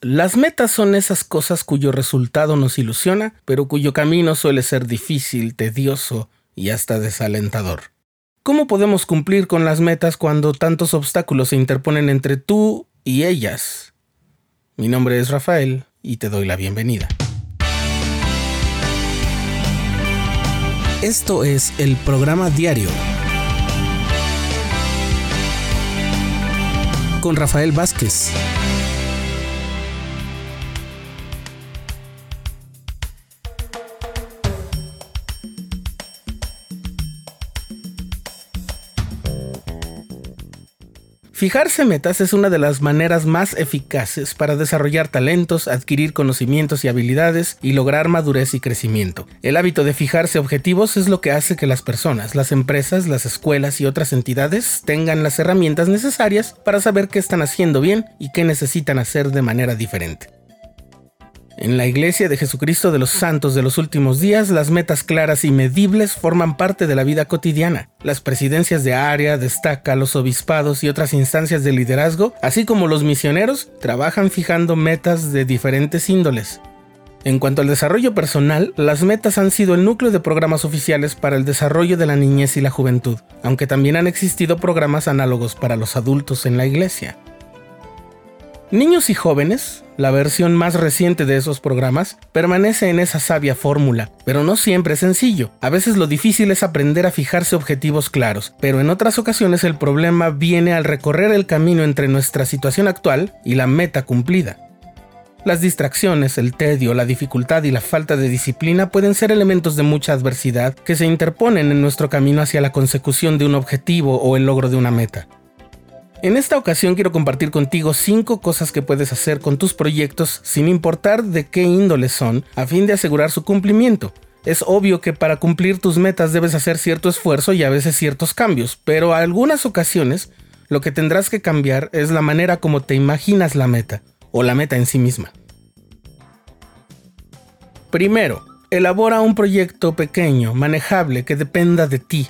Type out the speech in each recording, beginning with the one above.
Las metas son esas cosas cuyo resultado nos ilusiona, pero cuyo camino suele ser difícil, tedioso y hasta desalentador. ¿Cómo podemos cumplir con las metas cuando tantos obstáculos se interponen entre tú y ellas? Mi nombre es Rafael y te doy la bienvenida. Esto es el programa diario con Rafael Vázquez. Fijarse metas es una de las maneras más eficaces para desarrollar talentos, adquirir conocimientos y habilidades y lograr madurez y crecimiento. El hábito de fijarse objetivos es lo que hace que las personas, las empresas, las escuelas y otras entidades tengan las herramientas necesarias para saber qué están haciendo bien y qué necesitan hacer de manera diferente. En la Iglesia de Jesucristo de los Santos de los últimos días, las metas claras y medibles forman parte de la vida cotidiana. Las presidencias de área, destaca, los obispados y otras instancias de liderazgo, así como los misioneros, trabajan fijando metas de diferentes índoles. En cuanto al desarrollo personal, las metas han sido el núcleo de programas oficiales para el desarrollo de la niñez y la juventud, aunque también han existido programas análogos para los adultos en la iglesia. Niños y jóvenes, la versión más reciente de esos programas, permanece en esa sabia fórmula, pero no siempre es sencillo. A veces lo difícil es aprender a fijarse objetivos claros, pero en otras ocasiones el problema viene al recorrer el camino entre nuestra situación actual y la meta cumplida. Las distracciones, el tedio, la dificultad y la falta de disciplina pueden ser elementos de mucha adversidad que se interponen en nuestro camino hacia la consecución de un objetivo o el logro de una meta. En esta ocasión quiero compartir contigo 5 cosas que puedes hacer con tus proyectos sin importar de qué índole son, a fin de asegurar su cumplimiento. Es obvio que para cumplir tus metas debes hacer cierto esfuerzo y a veces ciertos cambios, pero a algunas ocasiones lo que tendrás que cambiar es la manera como te imaginas la meta, o la meta en sí misma. Primero, elabora un proyecto pequeño, manejable, que dependa de ti,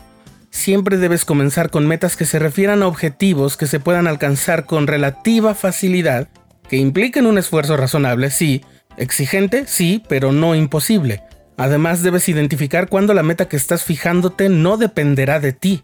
siempre debes comenzar con metas que se refieran a objetivos que se puedan alcanzar con relativa facilidad, que impliquen un esfuerzo razonable, sí, exigente, sí, pero no imposible. Además debes identificar cuándo la meta que estás fijándote no dependerá de ti.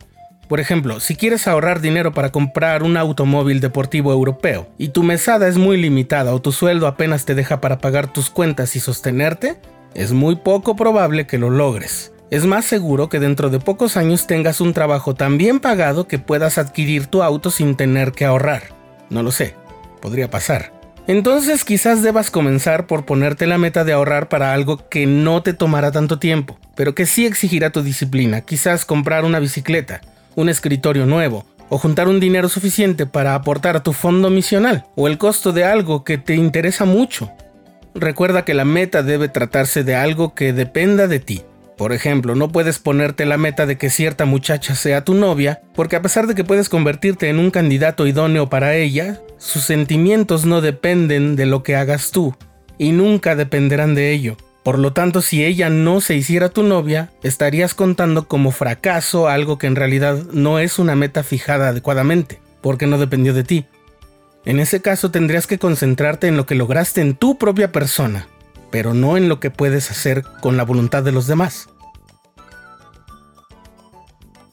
Por ejemplo, si quieres ahorrar dinero para comprar un automóvil deportivo europeo y tu mesada es muy limitada o tu sueldo apenas te deja para pagar tus cuentas y sostenerte, es muy poco probable que lo logres es más seguro que dentro de pocos años tengas un trabajo tan bien pagado que puedas adquirir tu auto sin tener que ahorrar. No lo sé, podría pasar. Entonces quizás debas comenzar por ponerte la meta de ahorrar para algo que no te tomará tanto tiempo, pero que sí exigirá tu disciplina, quizás comprar una bicicleta, un escritorio nuevo, o juntar un dinero suficiente para aportar a tu fondo misional, o el costo de algo que te interesa mucho. Recuerda que la meta debe tratarse de algo que dependa de ti, por ejemplo, no puedes ponerte la meta de que cierta muchacha sea tu novia, porque a pesar de que puedes convertirte en un candidato idóneo para ella, sus sentimientos no dependen de lo que hagas tú, y nunca dependerán de ello. Por lo tanto, si ella no se hiciera tu novia, estarías contando como fracaso algo que en realidad no es una meta fijada adecuadamente, porque no dependió de ti. En ese caso tendrías que concentrarte en lo que lograste en tu propia persona, pero no en lo que puedes hacer con la voluntad de los demás.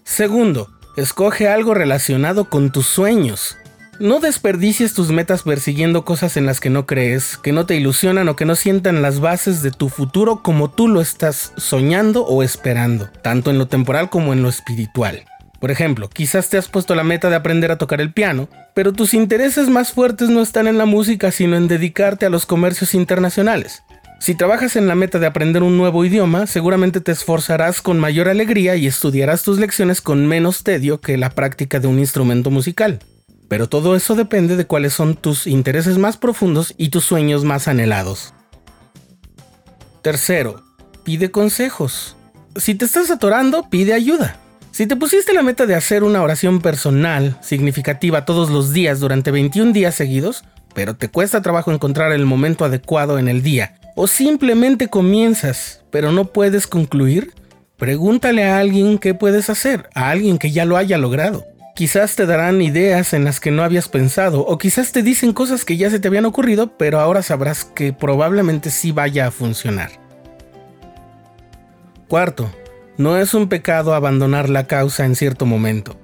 Segundo, escoge algo relacionado con tus sueños. No desperdicies tus metas persiguiendo cosas en las que no crees, que no te ilusionan o que no sientan las bases de tu futuro como tú lo estás soñando o esperando, tanto en lo temporal como en lo espiritual. Por ejemplo, quizás te has puesto la meta de aprender a tocar el piano, pero tus intereses más fuertes no están en la música, sino en dedicarte a los comercios internacionales. Si trabajas en la meta de aprender un nuevo idioma, seguramente te esforzarás con mayor alegría y estudiarás tus lecciones con menos tedio que la práctica de un instrumento musical. Pero todo eso depende de cuáles son tus intereses más profundos y tus sueños más anhelados. Tercero, pide consejos. Si te estás atorando, pide ayuda. Si te pusiste la meta de hacer una oración personal significativa todos los días durante 21 días seguidos, pero te cuesta trabajo encontrar el momento adecuado en el día o simplemente comienzas, pero no puedes concluir, pregúntale a alguien qué puedes hacer, a alguien que ya lo haya logrado. Quizás te darán ideas en las que no habías pensado, o quizás te dicen cosas que ya se te habían ocurrido, pero ahora sabrás que probablemente sí vaya a funcionar. Cuarto, no es un pecado abandonar la causa en cierto momento.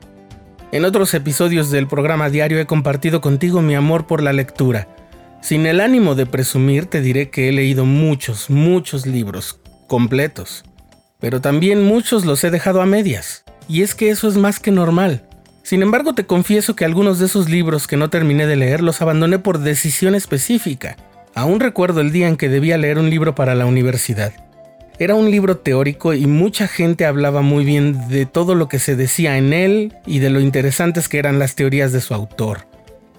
En otros episodios del programa diario he compartido contigo mi amor por la lectura. Sin el ánimo de presumir, te diré que he leído muchos, muchos libros, completos. Pero también muchos los he dejado a medias. Y es que eso es más que normal. Sin embargo, te confieso que algunos de esos libros que no terminé de leer los abandoné por decisión específica. Aún recuerdo el día en que debía leer un libro para la universidad. Era un libro teórico y mucha gente hablaba muy bien de todo lo que se decía en él y de lo interesantes que eran las teorías de su autor.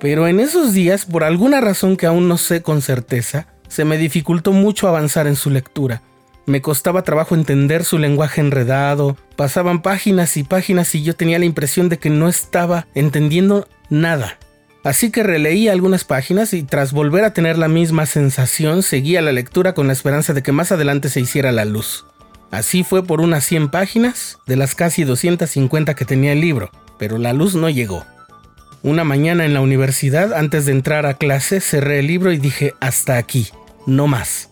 Pero en esos días, por alguna razón que aún no sé con certeza, se me dificultó mucho avanzar en su lectura. Me costaba trabajo entender su lenguaje enredado, pasaban páginas y páginas y yo tenía la impresión de que no estaba entendiendo nada. Así que releí algunas páginas y tras volver a tener la misma sensación seguía la lectura con la esperanza de que más adelante se hiciera la luz. Así fue por unas 100 páginas de las casi 250 que tenía el libro, pero la luz no llegó. Una mañana en la universidad, antes de entrar a clase, cerré el libro y dije, hasta aquí, no más.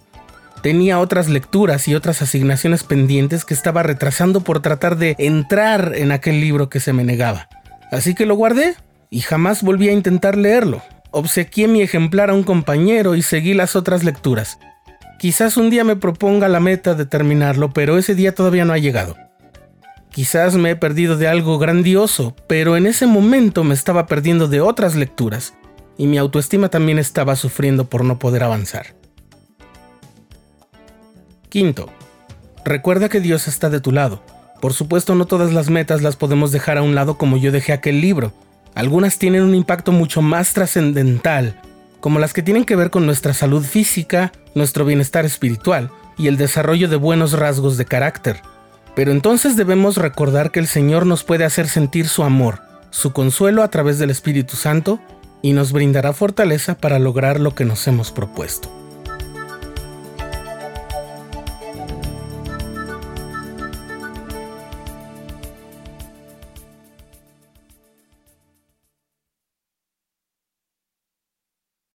Tenía otras lecturas y otras asignaciones pendientes que estaba retrasando por tratar de entrar en aquel libro que se me negaba. Así que lo guardé y jamás volví a intentar leerlo. Obsequié mi ejemplar a un compañero y seguí las otras lecturas. Quizás un día me proponga la meta de terminarlo, pero ese día todavía no ha llegado. Quizás me he perdido de algo grandioso, pero en ese momento me estaba perdiendo de otras lecturas, y mi autoestima también estaba sufriendo por no poder avanzar. Quinto, recuerda que Dios está de tu lado. Por supuesto no todas las metas las podemos dejar a un lado como yo dejé aquel libro. Algunas tienen un impacto mucho más trascendental, como las que tienen que ver con nuestra salud física, nuestro bienestar espiritual y el desarrollo de buenos rasgos de carácter. Pero entonces debemos recordar que el Señor nos puede hacer sentir su amor, su consuelo a través del Espíritu Santo y nos brindará fortaleza para lograr lo que nos hemos propuesto.